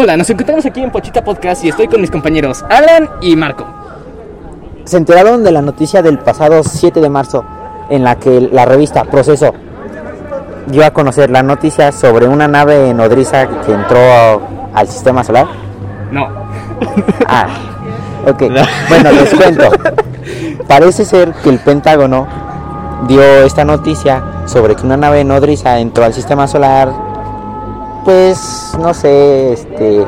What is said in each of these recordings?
Hola, nos encontramos aquí en Pochita Podcast y estoy con mis compañeros Alan y Marco. Se enteraron de la noticia del pasado 7 de marzo en la que la revista Proceso dio a conocer la noticia sobre una nave nodriza que entró al sistema solar. No. Ah, ok. Bueno, les cuento. Parece ser que el Pentágono dio esta noticia sobre que una nave nodriza entró al sistema solar pues no sé, este,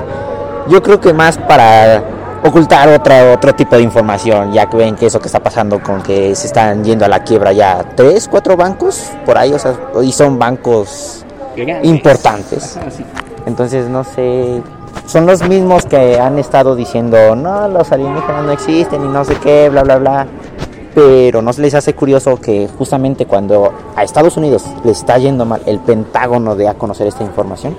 yo creo que más para ocultar otra, otro tipo de información, ya que ven que eso que está pasando con que se están yendo a la quiebra ya tres, cuatro bancos por ahí, o sea, y son bancos importantes. Entonces, no sé, son los mismos que han estado diciendo, no, los alienígenas no existen y no sé qué, bla, bla, bla. Pero no se les hace curioso que justamente cuando a Estados Unidos le está yendo mal, el Pentágono de a conocer esta información.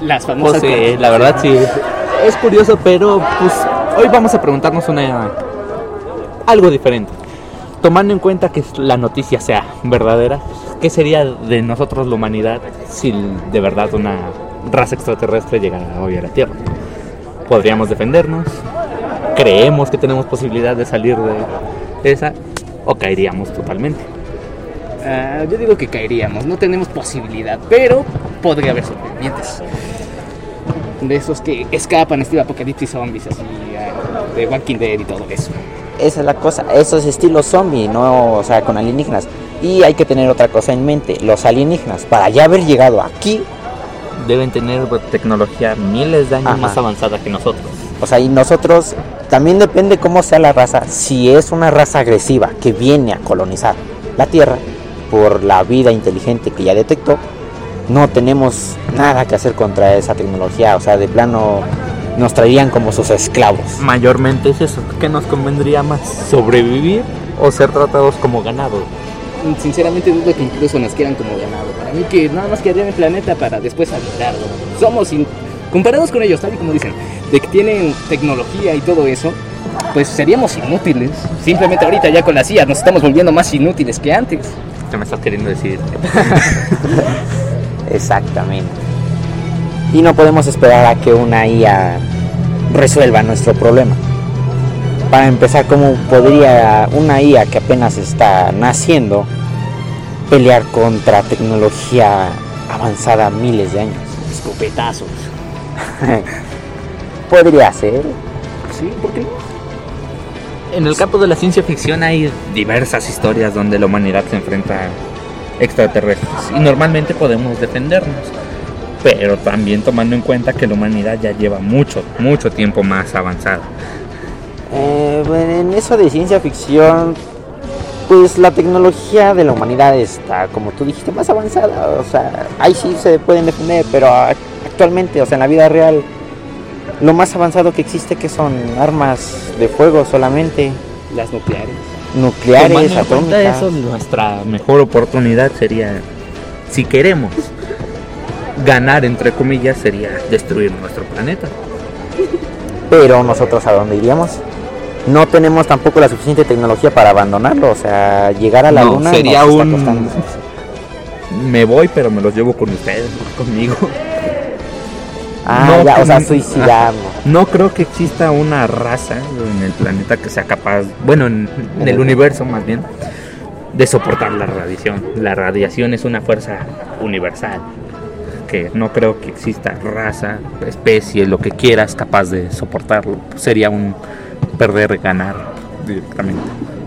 Las famosas. Pues sí, la verdad sí. Es curioso, pero pues hoy vamos a preguntarnos una algo diferente. Tomando en cuenta que la noticia sea verdadera, ¿qué sería de nosotros la humanidad si de verdad una raza extraterrestre llegara hoy a la Tierra? ¿Podríamos defendernos? ¿Creemos que tenemos posibilidad de salir de esa? ¿O caeríamos totalmente? Ah, yo digo que caeríamos, no tenemos posibilidad, pero podría haber sobrevivientes. De esos que escapan, estilo apocalipsis zombies, así, ah, de Walking Dead y todo eso. Esa es la cosa, eso es estilo zombie, no, o sea, con alienígenas. Y hay que tener otra cosa en mente, los alienígenas, para ya haber llegado aquí, deben tener tecnología miles de años más avanzada que nosotros. O sea, y nosotros también depende cómo sea la raza. Si es una raza agresiva que viene a colonizar la Tierra por la vida inteligente que ya detectó, no tenemos nada que hacer contra esa tecnología. O sea, de plano nos traerían como sus esclavos. Mayormente es eso. ¿Qué nos convendría más? ¿Sobrevivir o ser tratados como ganado? Sinceramente dudo que incluso nos quieran como ganado. Para mí que nada más quedarían el planeta para después habitarlo. Somos, comparados con ellos, tal y como dicen, de que tienen tecnología y todo eso, pues seríamos inútiles. Simplemente ahorita ya con la CIA nos estamos volviendo más inútiles que antes. ¿Qué me estás queriendo decir? Exactamente. Y no podemos esperar a que una IA resuelva nuestro problema. Para empezar, ¿cómo podría una IA que apenas está naciendo pelear contra tecnología avanzada miles de años? Escopetazos. podría ser. Sí, ¿por qué En el campo de la ciencia ficción hay diversas historias donde la humanidad se enfrenta a extraterrestres y normalmente podemos defendernos. Pero también tomando en cuenta que la humanidad ya lleva mucho, mucho tiempo más avanzada. Eh, en eso de ciencia ficción, pues la tecnología de la humanidad está, como tú dijiste, más avanzada. O sea, ahí sí se pueden defender, pero actualmente, o sea, en la vida real, lo más avanzado que existe que son armas de fuego solamente. Las nucleares. Nucleares, atómicas. Eso nuestra mejor oportunidad sería, si queremos ganar entre comillas, sería destruir nuestro planeta. Pero nosotros a dónde iríamos? No tenemos tampoco la suficiente tecnología para abandonarlo, o sea, llegar a la luna sería un me voy, pero me los llevo con ustedes, conmigo. Ah, ya, o sea, suicidarnos. No creo que exista una raza en el planeta que sea capaz, bueno, en, el universo más bien, de soportar la radiación. La radiación es una fuerza universal, que no creo que exista raza, especie, lo que quieras capaz de soportarlo. Sería un perder, ganar directamente.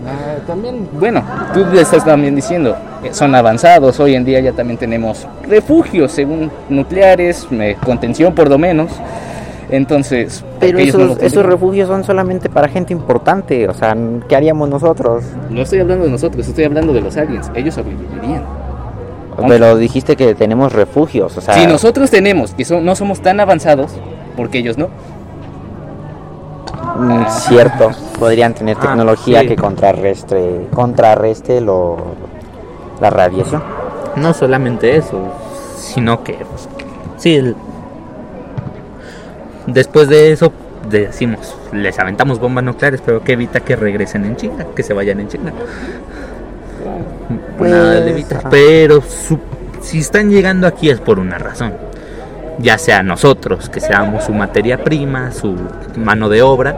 Ah, también, bueno, tú le estás también diciendo, son avanzados, hoy en día ya también tenemos refugios según nucleares, contención por lo menos. Entonces, pero esos, esos refugios son solamente para gente importante, o sea, ¿qué haríamos nosotros? No estoy hablando de nosotros, estoy hablando de los aliens, ellos sobrevivirían. Pero dijiste que tenemos refugios, o sea... Si nosotros tenemos, que no somos tan avanzados, porque ellos no, cierto, podrían tener ah, tecnología que contrarrestre, contrarreste lo, la radiación. No solamente eso, sino que sí, después de eso decimos, les aventamos bombas nucleares, pero que evita que regresen en China, que se vayan en China. Pues, Nada evita. Pero si están llegando aquí es por una razón. Ya sea nosotros, que seamos su materia prima, su mano de obra,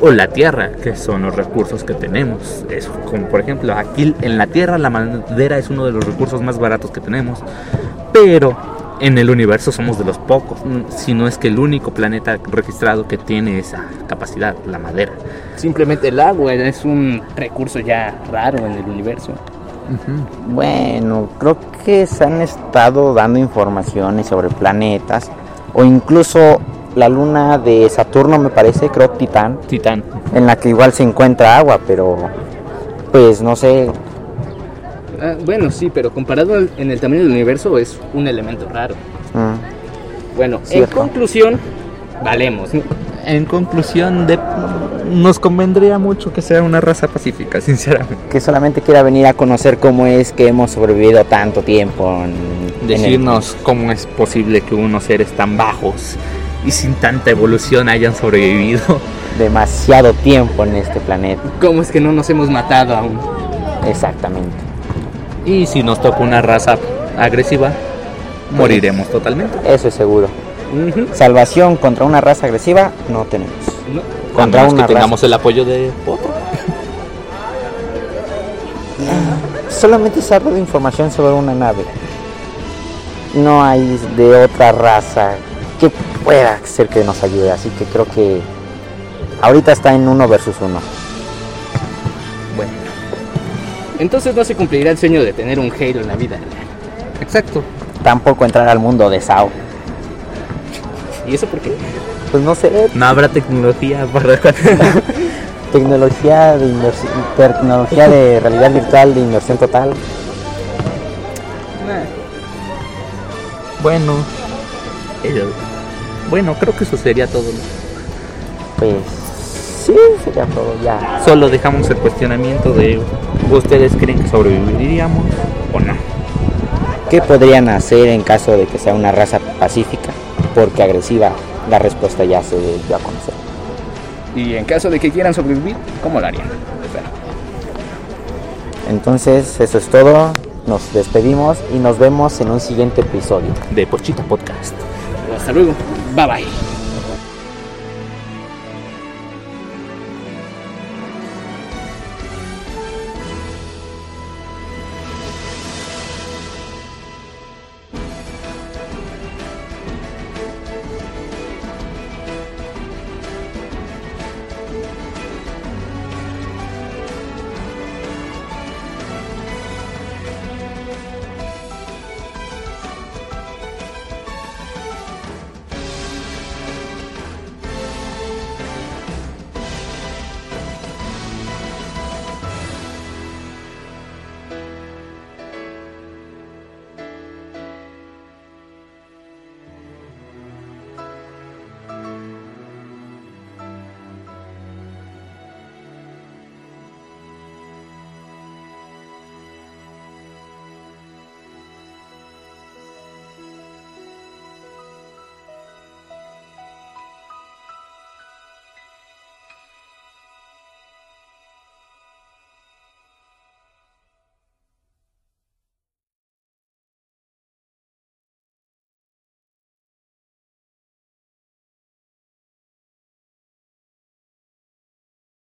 o la tierra, que son los recursos que tenemos. Es como por ejemplo, aquí en la tierra la madera es uno de los recursos más baratos que tenemos, pero en el universo somos de los pocos, si no es que el único planeta registrado que tiene esa capacidad, la madera. Simplemente el agua es un recurso ya raro en el universo. Bueno, creo que se han estado dando informaciones sobre planetas o incluso la luna de Saturno, me parece, creo Titán, Titán. en la que igual se encuentra agua, pero pues no sé, Ah, bueno, sí, pero comparado al- en el tamaño del universo es un elemento raro. mm, Bueno, en conclusión, valemos. En conclusión, de, nos convendría mucho que sea una raza pacífica, sinceramente. que solamente quiera venir a conocer cómo es que hemos sobrevivido tanto tiempo en, en el- Decirnos cómo es posible que unos seres tan bajos y sin tanta evolución hayan sobrevivido. demasiado tiempo en este planeta. ¿Cómo es que no nos hemos matado aún? Exactamente. Y si nos toca una raza agresiva, moriremos totalmente. Eso es seguro. Salvación contra una raza agresiva no tenemos. No. A Contra menos una que raza. tengamos el apoyo de otro. Solamente se habla de información sobre una nave. No hay de otra raza que pueda ser que nos ayude. Así que creo que ahorita está en uno versus uno. Bueno, Entonces no se cumplirá el sueño de tener un Halo en la vida. exacto. Tampoco entrar al mundo de Sao. ¿Y eso por qué? Pues no sé, No habrá tecnología para tecnología de tecnología de realidad virtual de inmersión total. Bueno, bueno, creo que eso sería todo. Pues sí, sería todo ya. Solo dejamos el cuestionamiento de ¿ustedes creen que sobreviviríamos o no? ¿Qué podrían hacer en caso de que sea una raza pacífica? Porque agresiva, la respuesta ya se dio a conocer. Y en caso de que quieran sobrevivir, ¿cómo lo harían? Bueno, Entonces, eso es todo. Nos despedimos y nos vemos en un siguiente episodio. De Pochita Podcast. hasta luego. Bye bye.